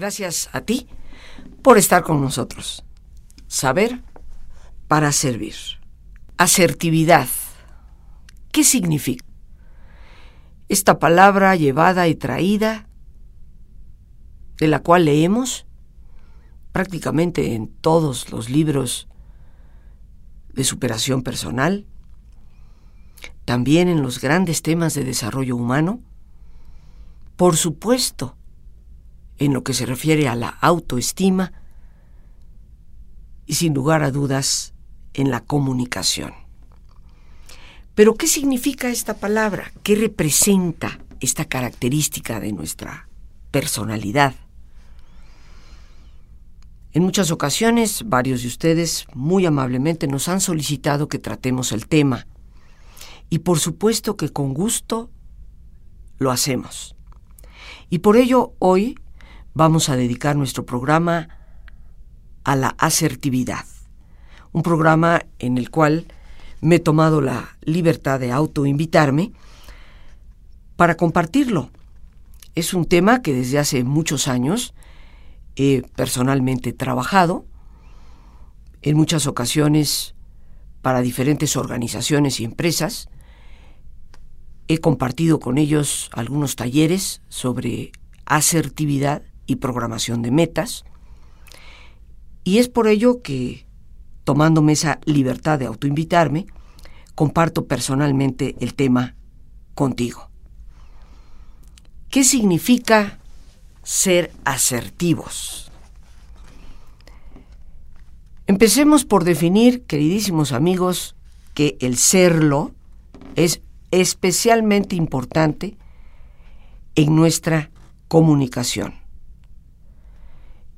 Gracias a ti por estar con nosotros. Saber para servir. Asertividad. ¿Qué significa? Esta palabra llevada y traída, de la cual leemos prácticamente en todos los libros de superación personal, también en los grandes temas de desarrollo humano, por supuesto, en lo que se refiere a la autoestima y sin lugar a dudas en la comunicación. Pero ¿qué significa esta palabra? ¿Qué representa esta característica de nuestra personalidad? En muchas ocasiones, varios de ustedes muy amablemente nos han solicitado que tratemos el tema. Y por supuesto que con gusto lo hacemos. Y por ello hoy vamos a dedicar nuestro programa a la asertividad, un programa en el cual me he tomado la libertad de autoinvitarme para compartirlo. Es un tema que desde hace muchos años he personalmente trabajado, en muchas ocasiones para diferentes organizaciones y empresas. He compartido con ellos algunos talleres sobre asertividad y programación de metas. Y es por ello que, tomándome esa libertad de autoinvitarme, comparto personalmente el tema contigo. ¿Qué significa ser asertivos? Empecemos por definir, queridísimos amigos, que el serlo es especialmente importante en nuestra comunicación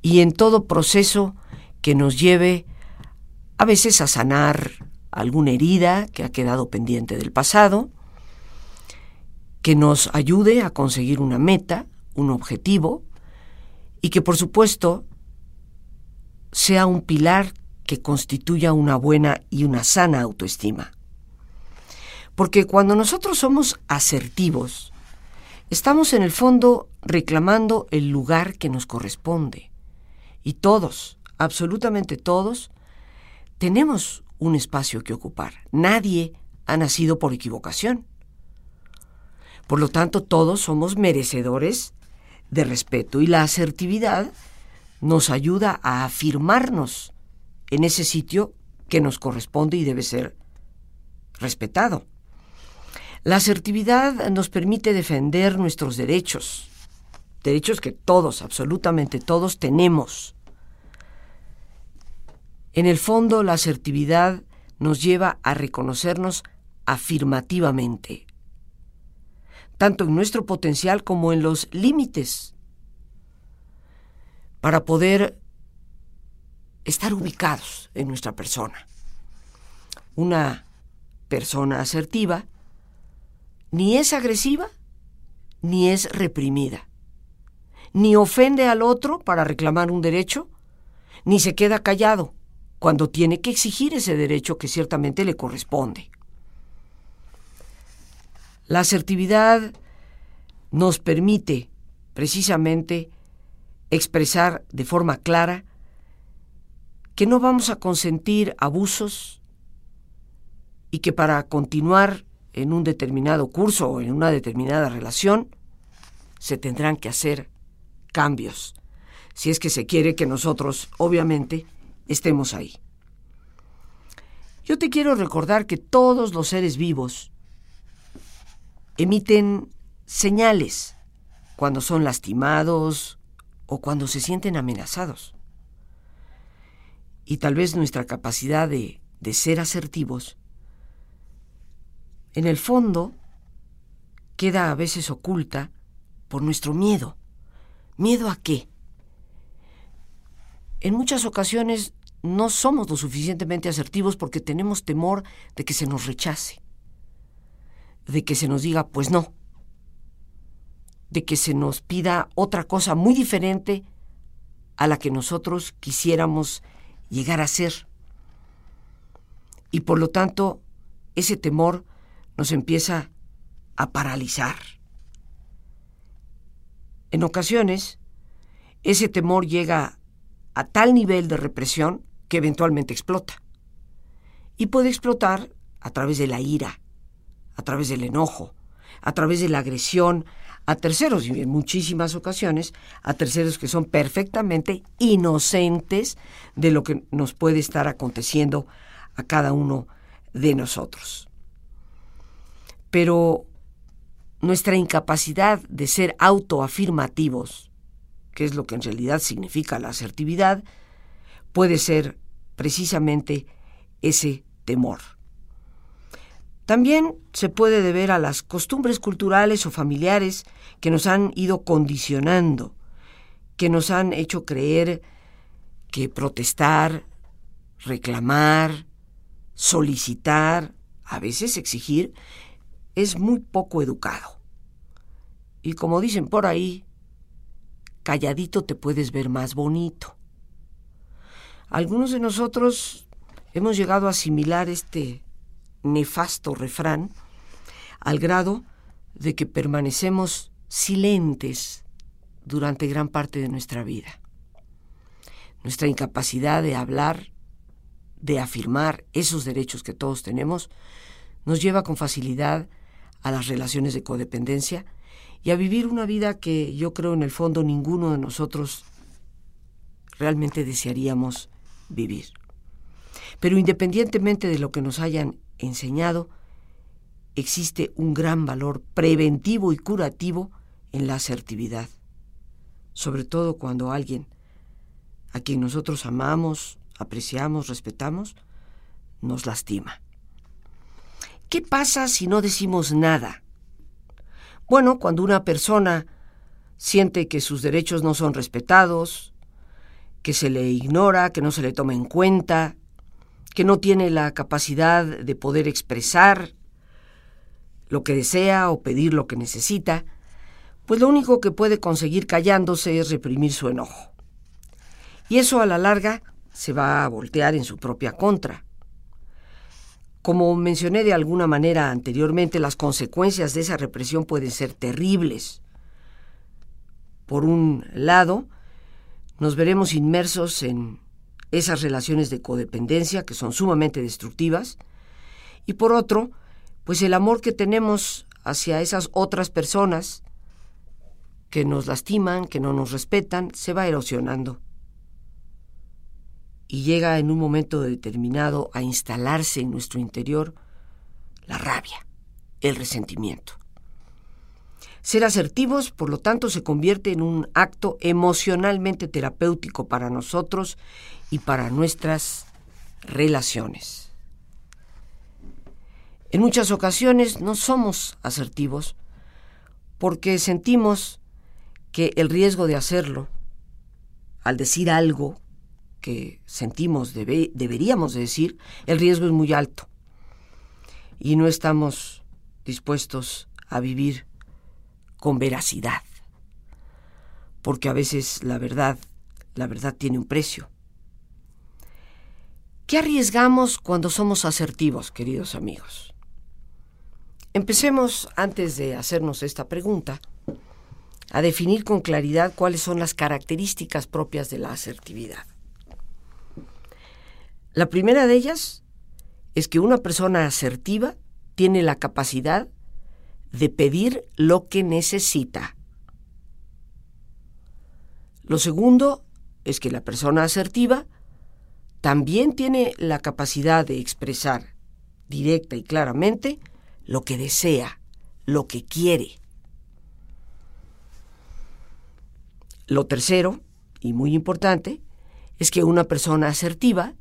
y en todo proceso que nos lleve a veces a sanar alguna herida que ha quedado pendiente del pasado, que nos ayude a conseguir una meta, un objetivo, y que por supuesto sea un pilar que constituya una buena y una sana autoestima. Porque cuando nosotros somos asertivos, estamos en el fondo reclamando el lugar que nos corresponde y todos, absolutamente todos, tenemos un espacio que ocupar. Nadie ha nacido por equivocación. Por lo tanto, todos somos merecedores de respeto y la asertividad nos ayuda a afirmarnos en ese sitio que nos corresponde y debe ser respetado. La asertividad nos permite defender nuestros derechos, derechos que todos, absolutamente todos, tenemos. En el fondo, la asertividad nos lleva a reconocernos afirmativamente, tanto en nuestro potencial como en los límites, para poder estar ubicados en nuestra persona. Una persona asertiva ni es agresiva ni es reprimida ni ofende al otro para reclamar un derecho, ni se queda callado cuando tiene que exigir ese derecho que ciertamente le corresponde. La asertividad nos permite precisamente expresar de forma clara que no vamos a consentir abusos y que para continuar en un determinado curso o en una determinada relación se tendrán que hacer cambios, si es que se quiere que nosotros, obviamente, estemos ahí. Yo te quiero recordar que todos los seres vivos emiten señales cuando son lastimados o cuando se sienten amenazados. Y tal vez nuestra capacidad de, de ser asertivos, en el fondo, queda a veces oculta por nuestro miedo. ¿Miedo a qué? En muchas ocasiones no somos lo suficientemente asertivos porque tenemos temor de que se nos rechace, de que se nos diga pues no, de que se nos pida otra cosa muy diferente a la que nosotros quisiéramos llegar a ser. Y por lo tanto, ese temor nos empieza a paralizar. En ocasiones, ese temor llega a tal nivel de represión que eventualmente explota. Y puede explotar a través de la ira, a través del enojo, a través de la agresión a terceros, y en muchísimas ocasiones a terceros que son perfectamente inocentes de lo que nos puede estar aconteciendo a cada uno de nosotros. Pero nuestra incapacidad de ser autoafirmativos, que es lo que en realidad significa la asertividad, puede ser precisamente ese temor. También se puede deber a las costumbres culturales o familiares que nos han ido condicionando, que nos han hecho creer que protestar, reclamar, solicitar, a veces exigir, es muy poco educado. Y como dicen por ahí, calladito te puedes ver más bonito. Algunos de nosotros hemos llegado a asimilar este nefasto refrán al grado de que permanecemos silentes durante gran parte de nuestra vida. Nuestra incapacidad de hablar, de afirmar esos derechos que todos tenemos, nos lleva con facilidad a las relaciones de codependencia y a vivir una vida que yo creo en el fondo ninguno de nosotros realmente desearíamos vivir. Pero independientemente de lo que nos hayan enseñado, existe un gran valor preventivo y curativo en la asertividad, sobre todo cuando alguien a quien nosotros amamos, apreciamos, respetamos, nos lastima. ¿Qué pasa si no decimos nada? Bueno, cuando una persona siente que sus derechos no son respetados, que se le ignora, que no se le toma en cuenta, que no tiene la capacidad de poder expresar lo que desea o pedir lo que necesita, pues lo único que puede conseguir callándose es reprimir su enojo. Y eso a la larga se va a voltear en su propia contra. Como mencioné de alguna manera anteriormente, las consecuencias de esa represión pueden ser terribles. Por un lado, nos veremos inmersos en esas relaciones de codependencia que son sumamente destructivas, y por otro, pues el amor que tenemos hacia esas otras personas que nos lastiman, que no nos respetan, se va erosionando y llega en un momento determinado a instalarse en nuestro interior la rabia, el resentimiento. Ser asertivos, por lo tanto, se convierte en un acto emocionalmente terapéutico para nosotros y para nuestras relaciones. En muchas ocasiones no somos asertivos porque sentimos que el riesgo de hacerlo, al decir algo que sentimos deberíamos decir, el riesgo es muy alto y no estamos dispuestos a vivir con veracidad, porque a veces la verdad, la verdad tiene un precio. ¿Qué arriesgamos cuando somos asertivos, queridos amigos? Empecemos, antes de hacernos esta pregunta, a definir con claridad cuáles son las características propias de la asertividad. La primera de ellas es que una persona asertiva tiene la capacidad de pedir lo que necesita. Lo segundo es que la persona asertiva también tiene la capacidad de expresar directa y claramente lo que desea, lo que quiere. Lo tercero, y muy importante, es que una persona asertiva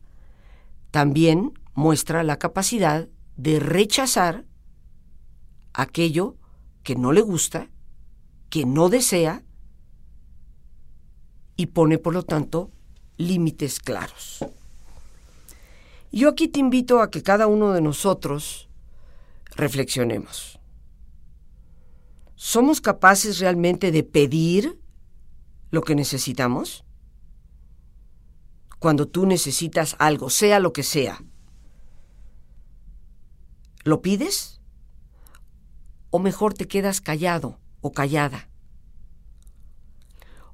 también muestra la capacidad de rechazar aquello que no le gusta, que no desea y pone, por lo tanto, límites claros. Yo aquí te invito a que cada uno de nosotros reflexionemos. ¿Somos capaces realmente de pedir lo que necesitamos? Cuando tú necesitas algo, sea lo que sea? ¿Lo pides? ¿O mejor te quedas callado o callada?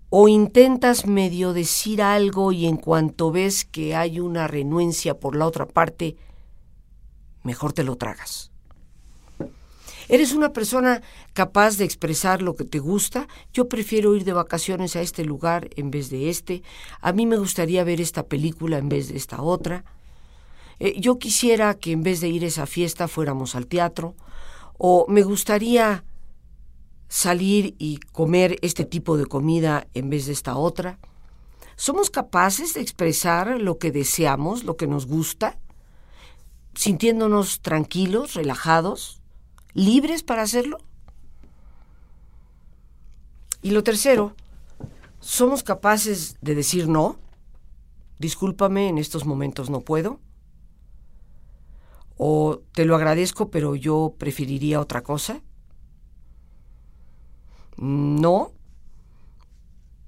o intentas medio decir algo y en cuanto ves que hay una renuencia por la otra parte, mejor te lo tragas. ¿Eres una persona capaz de expresar lo que te gusta? Yo prefiero ir de vacaciones a este lugar en vez de este. A mí me gustaría ver esta película en vez de esta otra. Eh, yo quisiera que en vez de ir a esa fiesta fuéramos al teatro. O me gustaría salir y comer este tipo de comida en vez de esta otra? ¿Somos capaces de expresar lo que deseamos, lo que nos gusta, sintiéndonos tranquilos, relajados, libres para hacerlo? Y lo tercero, ¿somos capaces de decir no? Discúlpame, en estos momentos no puedo. O te lo agradezco, pero yo preferiría otra cosa. No.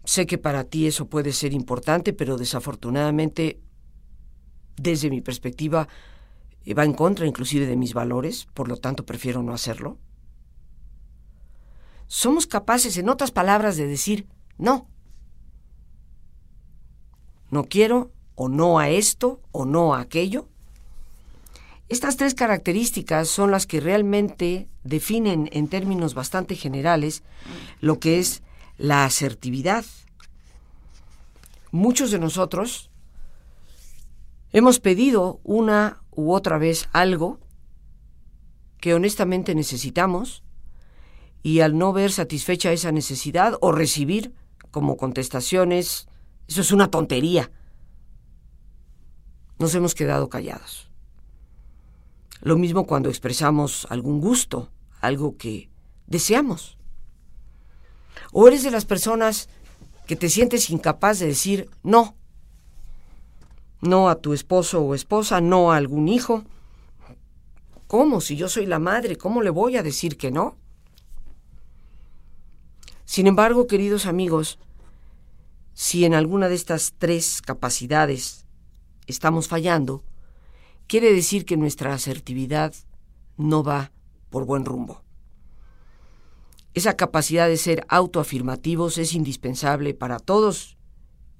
Sé que para ti eso puede ser importante, pero desafortunadamente, desde mi perspectiva, va en contra inclusive de mis valores, por lo tanto prefiero no hacerlo. Somos capaces, en otras palabras, de decir no. No quiero, o no a esto, o no a aquello. Estas tres características son las que realmente definen en términos bastante generales lo que es la asertividad. Muchos de nosotros hemos pedido una u otra vez algo que honestamente necesitamos y al no ver satisfecha esa necesidad o recibir como contestaciones, eso es una tontería, nos hemos quedado callados. Lo mismo cuando expresamos algún gusto, algo que deseamos. O eres de las personas que te sientes incapaz de decir no. No a tu esposo o esposa, no a algún hijo. ¿Cómo? Si yo soy la madre, ¿cómo le voy a decir que no? Sin embargo, queridos amigos, si en alguna de estas tres capacidades estamos fallando, quiere decir que nuestra asertividad no va por buen rumbo. Esa capacidad de ser autoafirmativos es indispensable para todos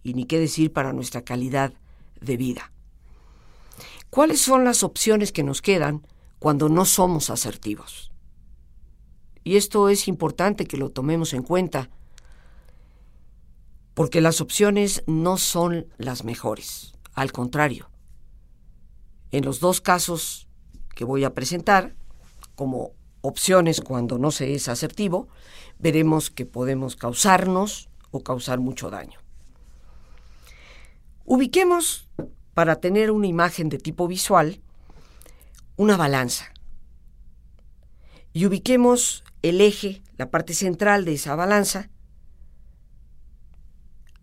y ni qué decir para nuestra calidad de vida. ¿Cuáles son las opciones que nos quedan cuando no somos asertivos? Y esto es importante que lo tomemos en cuenta, porque las opciones no son las mejores, al contrario, en los dos casos que voy a presentar, como opciones cuando no se es asertivo, veremos que podemos causarnos o causar mucho daño. Ubiquemos, para tener una imagen de tipo visual, una balanza. Y ubiquemos el eje, la parte central de esa balanza,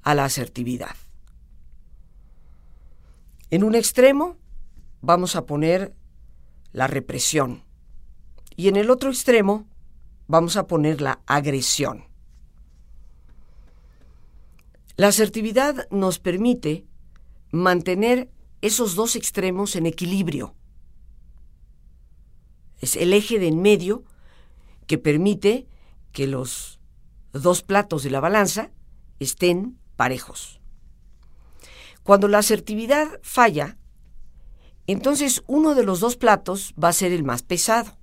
a la asertividad. En un extremo vamos a poner la represión y en el otro extremo vamos a poner la agresión. La asertividad nos permite mantener esos dos extremos en equilibrio. Es el eje de en medio que permite que los dos platos de la balanza estén parejos. Cuando la asertividad falla, entonces uno de los dos platos va a ser el más pesado.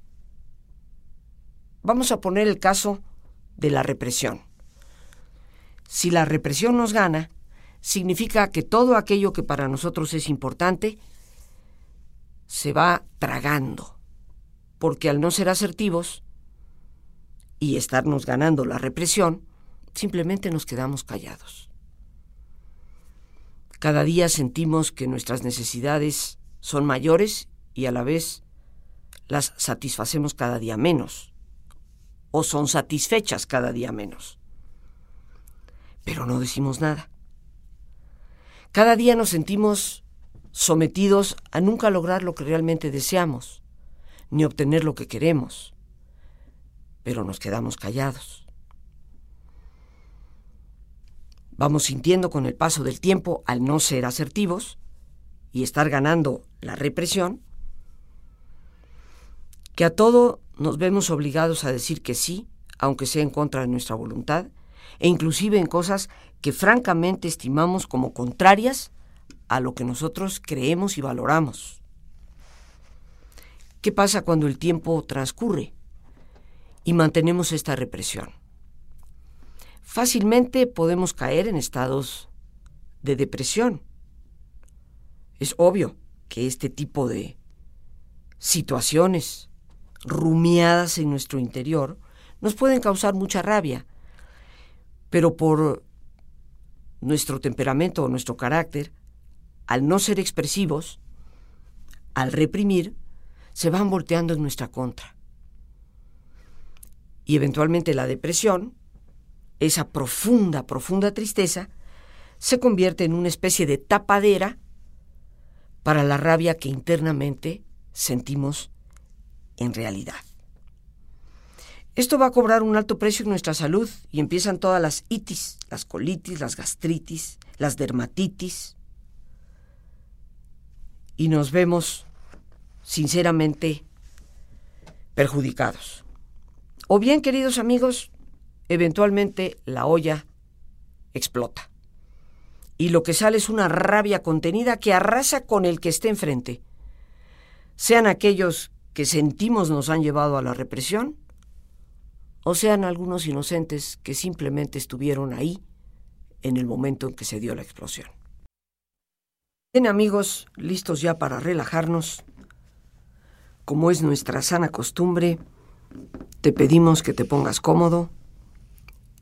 Vamos a poner el caso de la represión. Si la represión nos gana, significa que todo aquello que para nosotros es importante se va tragando, porque al no ser asertivos y estarnos ganando la represión, simplemente nos quedamos callados. Cada día sentimos que nuestras necesidades son mayores y a la vez las satisfacemos cada día menos o son satisfechas cada día menos. Pero no decimos nada. Cada día nos sentimos sometidos a nunca lograr lo que realmente deseamos, ni obtener lo que queremos, pero nos quedamos callados. Vamos sintiendo con el paso del tiempo, al no ser asertivos, y estar ganando la represión, que a todo nos vemos obligados a decir que sí, aunque sea en contra de nuestra voluntad, e inclusive en cosas que francamente estimamos como contrarias a lo que nosotros creemos y valoramos. ¿Qué pasa cuando el tiempo transcurre y mantenemos esta represión? Fácilmente podemos caer en estados de depresión. Es obvio que este tipo de situaciones rumiadas en nuestro interior nos pueden causar mucha rabia, pero por nuestro temperamento o nuestro carácter, al no ser expresivos, al reprimir, se van volteando en nuestra contra. Y eventualmente la depresión, esa profunda, profunda tristeza, se convierte en una especie de tapadera para la rabia que internamente sentimos en realidad. Esto va a cobrar un alto precio en nuestra salud y empiezan todas las itis, las colitis, las gastritis, las dermatitis. Y nos vemos, sinceramente, perjudicados. O bien, queridos amigos, eventualmente la olla explota. Y lo que sale es una rabia contenida que arrasa con el que esté enfrente. Sean aquellos que sentimos nos han llevado a la represión, o sean algunos inocentes que simplemente estuvieron ahí en el momento en que se dio la explosión. Bien amigos, listos ya para relajarnos. Como es nuestra sana costumbre, te pedimos que te pongas cómodo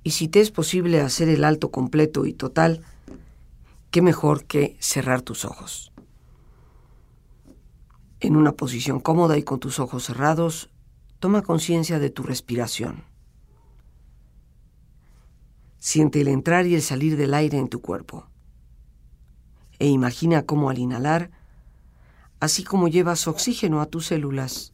y si te es posible hacer el alto completo y total, qué mejor que cerrar tus ojos. En una posición cómoda y con tus ojos cerrados, toma conciencia de tu respiración. Siente el entrar y el salir del aire en tu cuerpo. E imagina cómo al inhalar, así como llevas oxígeno a tus células,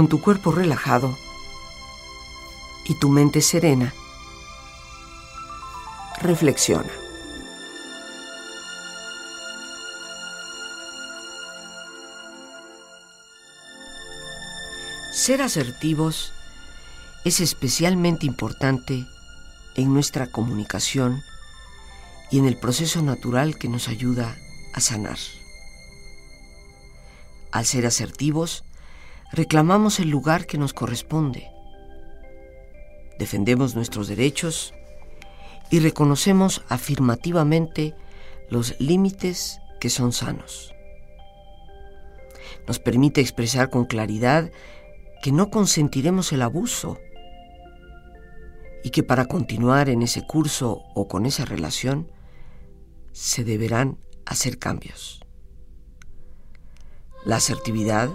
Con tu cuerpo relajado y tu mente serena, reflexiona. Ser asertivos es especialmente importante en nuestra comunicación y en el proceso natural que nos ayuda a sanar. Al ser asertivos, reclamamos el lugar que nos corresponde, defendemos nuestros derechos y reconocemos afirmativamente los límites que son sanos. Nos permite expresar con claridad que no consentiremos el abuso y que para continuar en ese curso o con esa relación se deberán hacer cambios. La asertividad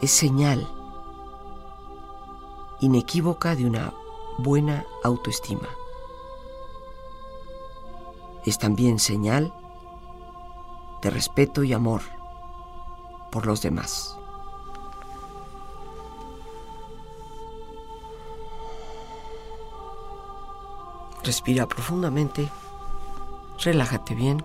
es señal inequívoca de una buena autoestima. Es también señal de respeto y amor por los demás. Respira profundamente, relájate bien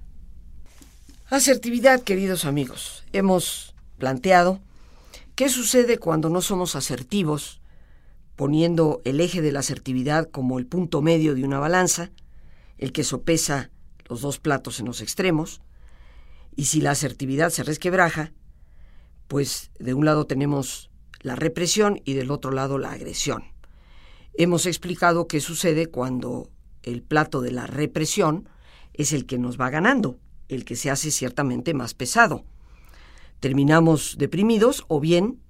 Asertividad, queridos amigos. Hemos planteado qué sucede cuando no somos asertivos, poniendo el eje de la asertividad como el punto medio de una balanza, el que sopesa los dos platos en los extremos, y si la asertividad se resquebraja, pues de un lado tenemos la represión y del otro lado la agresión. Hemos explicado qué sucede cuando el plato de la represión es el que nos va ganando, el que se hace ciertamente más pesado. Terminamos deprimidos o bien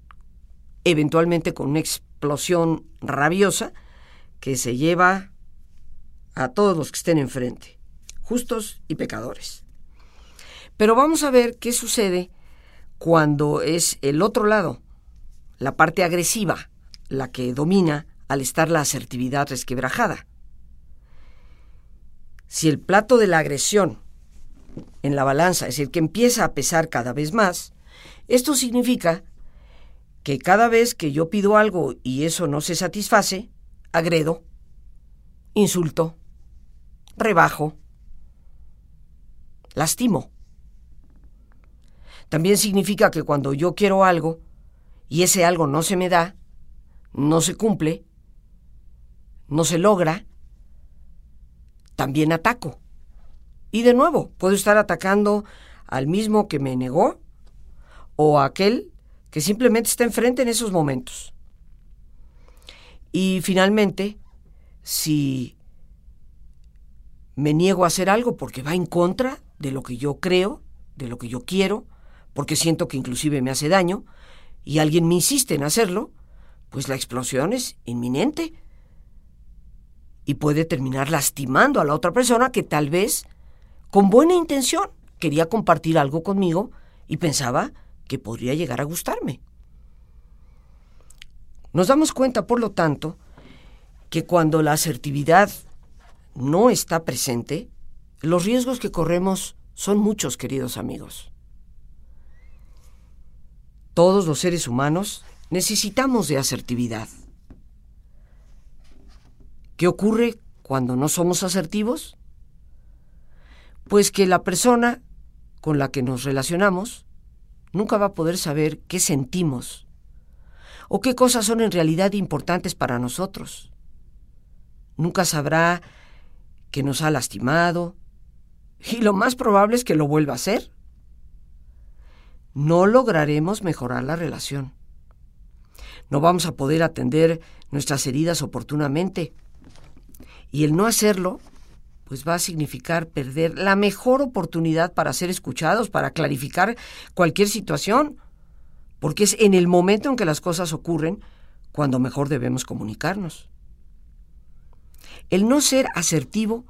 eventualmente con una explosión rabiosa que se lleva a todos los que estén enfrente, justos y pecadores. Pero vamos a ver qué sucede cuando es el otro lado, la parte agresiva, la que domina al estar la asertividad resquebrajada. Si el plato de la agresión en la balanza, es decir, que empieza a pesar cada vez más, esto significa que cada vez que yo pido algo y eso no se satisface, agredo, insulto, rebajo, lastimo. También significa que cuando yo quiero algo y ese algo no se me da, no se cumple, no se logra, también ataco. Y de nuevo, puedo estar atacando al mismo que me negó o a aquel que simplemente está enfrente en esos momentos. Y finalmente, si me niego a hacer algo porque va en contra de lo que yo creo, de lo que yo quiero, porque siento que inclusive me hace daño, y alguien me insiste en hacerlo, pues la explosión es inminente y puede terminar lastimando a la otra persona que tal vez con buena intención. Quería compartir algo conmigo y pensaba que podría llegar a gustarme. Nos damos cuenta, por lo tanto, que cuando la asertividad no está presente, los riesgos que corremos son muchos, queridos amigos. Todos los seres humanos necesitamos de asertividad. ¿Qué ocurre cuando no somos asertivos? Pues que la persona con la que nos relacionamos nunca va a poder saber qué sentimos o qué cosas son en realidad importantes para nosotros. Nunca sabrá que nos ha lastimado y lo más probable es que lo vuelva a hacer. No lograremos mejorar la relación. No vamos a poder atender nuestras heridas oportunamente. Y el no hacerlo, pues va a significar perder la mejor oportunidad para ser escuchados, para clarificar cualquier situación, porque es en el momento en que las cosas ocurren cuando mejor debemos comunicarnos. El no ser asertivo,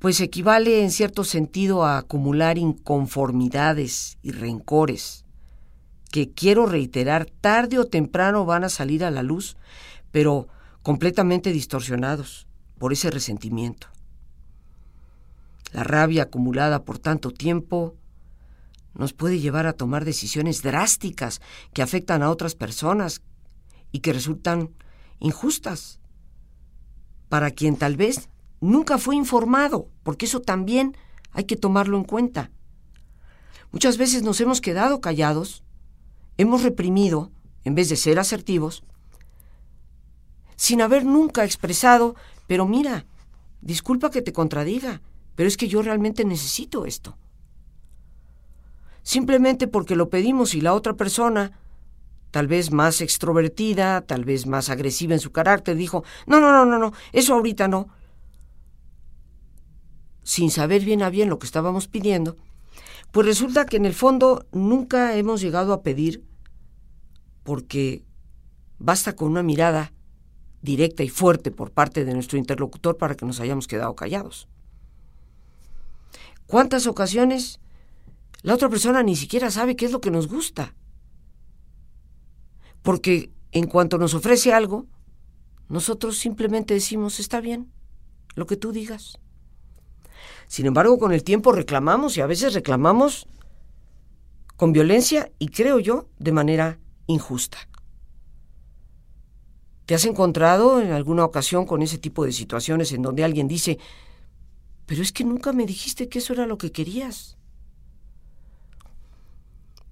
pues equivale en cierto sentido a acumular inconformidades y rencores, que quiero reiterar, tarde o temprano van a salir a la luz, pero completamente distorsionados por ese resentimiento. La rabia acumulada por tanto tiempo nos puede llevar a tomar decisiones drásticas que afectan a otras personas y que resultan injustas para quien tal vez nunca fue informado, porque eso también hay que tomarlo en cuenta. Muchas veces nos hemos quedado callados, hemos reprimido, en vez de ser asertivos, sin haber nunca expresado, pero mira, disculpa que te contradiga, pero es que yo realmente necesito esto. Simplemente porque lo pedimos y la otra persona, tal vez más extrovertida, tal vez más agresiva en su carácter, dijo, no, no, no, no, no, eso ahorita no. Sin saber bien a bien lo que estábamos pidiendo, pues resulta que en el fondo nunca hemos llegado a pedir porque basta con una mirada directa y fuerte por parte de nuestro interlocutor para que nos hayamos quedado callados. ¿Cuántas ocasiones la otra persona ni siquiera sabe qué es lo que nos gusta? Porque en cuanto nos ofrece algo, nosotros simplemente decimos, está bien, lo que tú digas. Sin embargo, con el tiempo reclamamos y a veces reclamamos con violencia y creo yo de manera injusta. ¿Te has encontrado en alguna ocasión con ese tipo de situaciones en donde alguien dice, pero es que nunca me dijiste que eso era lo que querías?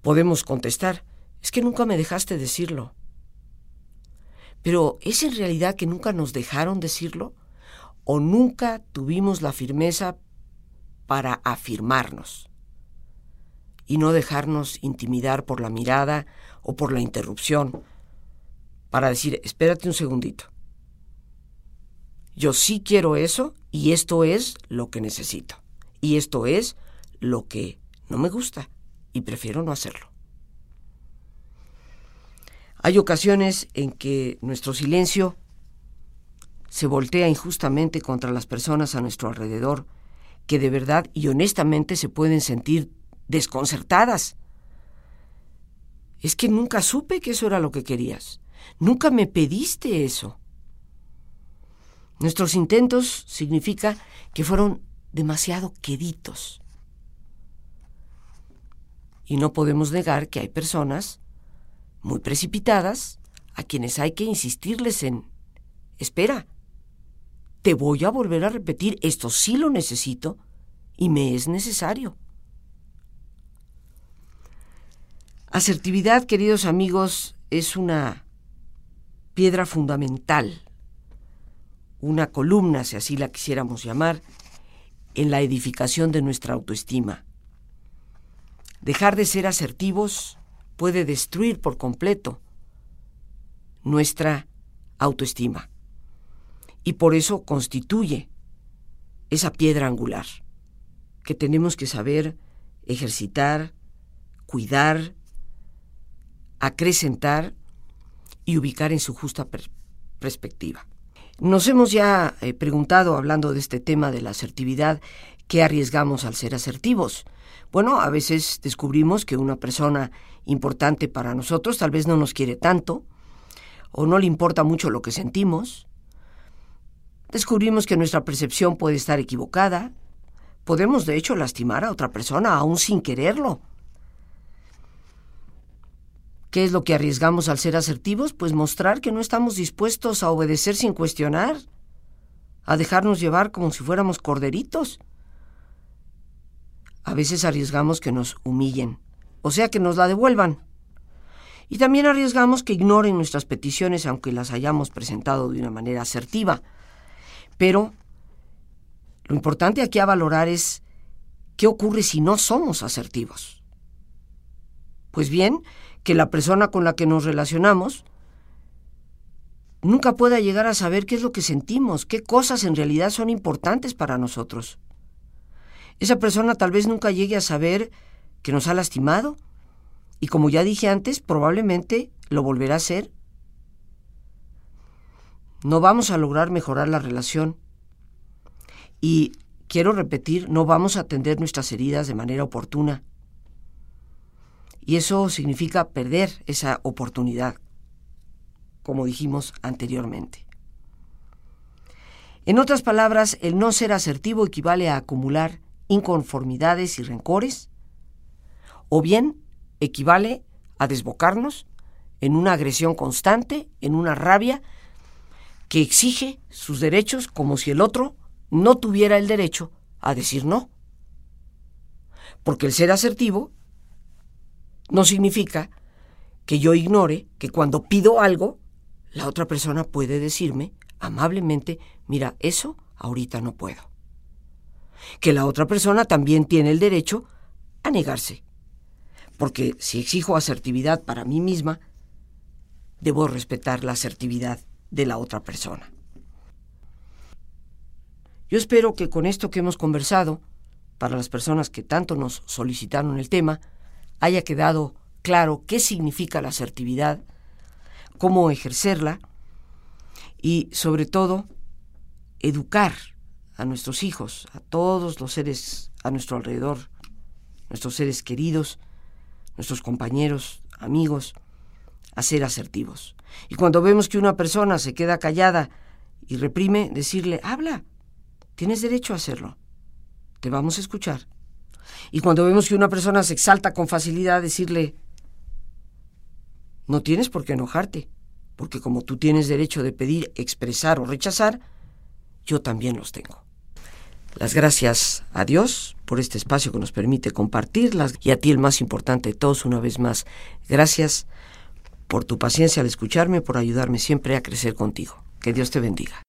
Podemos contestar, es que nunca me dejaste decirlo. Pero ¿es en realidad que nunca nos dejaron decirlo? ¿O nunca tuvimos la firmeza para afirmarnos? Y no dejarnos intimidar por la mirada o por la interrupción para decir, espérate un segundito. Yo sí quiero eso y esto es lo que necesito. Y esto es lo que no me gusta y prefiero no hacerlo. Hay ocasiones en que nuestro silencio se voltea injustamente contra las personas a nuestro alrededor que de verdad y honestamente se pueden sentir desconcertadas. Es que nunca supe que eso era lo que querías. Nunca me pediste eso. Nuestros intentos significa que fueron demasiado queditos. Y no podemos negar que hay personas muy precipitadas a quienes hay que insistirles en, espera, te voy a volver a repetir, esto sí lo necesito y me es necesario. Asertividad, queridos amigos, es una piedra fundamental, una columna, si así la quisiéramos llamar, en la edificación de nuestra autoestima. Dejar de ser asertivos puede destruir por completo nuestra autoestima y por eso constituye esa piedra angular que tenemos que saber ejercitar, cuidar, acrecentar y ubicar en su justa perspectiva. Nos hemos ya eh, preguntado, hablando de este tema de la asertividad, ¿qué arriesgamos al ser asertivos? Bueno, a veces descubrimos que una persona importante para nosotros tal vez no nos quiere tanto, o no le importa mucho lo que sentimos, descubrimos que nuestra percepción puede estar equivocada. Podemos, de hecho, lastimar a otra persona aún sin quererlo. ¿Qué es lo que arriesgamos al ser asertivos? Pues mostrar que no estamos dispuestos a obedecer sin cuestionar, a dejarnos llevar como si fuéramos corderitos. A veces arriesgamos que nos humillen, o sea, que nos la devuelvan. Y también arriesgamos que ignoren nuestras peticiones aunque las hayamos presentado de una manera asertiva. Pero lo importante aquí a valorar es qué ocurre si no somos asertivos. Pues bien, que la persona con la que nos relacionamos nunca pueda llegar a saber qué es lo que sentimos, qué cosas en realidad son importantes para nosotros. Esa persona tal vez nunca llegue a saber que nos ha lastimado y como ya dije antes, probablemente lo volverá a hacer. No vamos a lograr mejorar la relación y quiero repetir, no vamos a atender nuestras heridas de manera oportuna. Y eso significa perder esa oportunidad, como dijimos anteriormente. En otras palabras, el no ser asertivo equivale a acumular inconformidades y rencores, o bien equivale a desbocarnos en una agresión constante, en una rabia que exige sus derechos como si el otro no tuviera el derecho a decir no. Porque el ser asertivo no significa que yo ignore que cuando pido algo, la otra persona puede decirme amablemente, mira, eso ahorita no puedo. Que la otra persona también tiene el derecho a negarse. Porque si exijo asertividad para mí misma, debo respetar la asertividad de la otra persona. Yo espero que con esto que hemos conversado, para las personas que tanto nos solicitaron el tema, haya quedado claro qué significa la asertividad, cómo ejercerla y sobre todo educar a nuestros hijos, a todos los seres a nuestro alrededor, nuestros seres queridos, nuestros compañeros, amigos, a ser asertivos. Y cuando vemos que una persona se queda callada y reprime, decirle, habla, tienes derecho a hacerlo, te vamos a escuchar. Y cuando vemos que una persona se exalta con facilidad, decirle, no tienes por qué enojarte, porque como tú tienes derecho de pedir, expresar o rechazar, yo también los tengo. Las gracias a Dios por este espacio que nos permite compartirlas y a ti el más importante de todos una vez más. Gracias por tu paciencia al escucharme, por ayudarme siempre a crecer contigo. Que Dios te bendiga.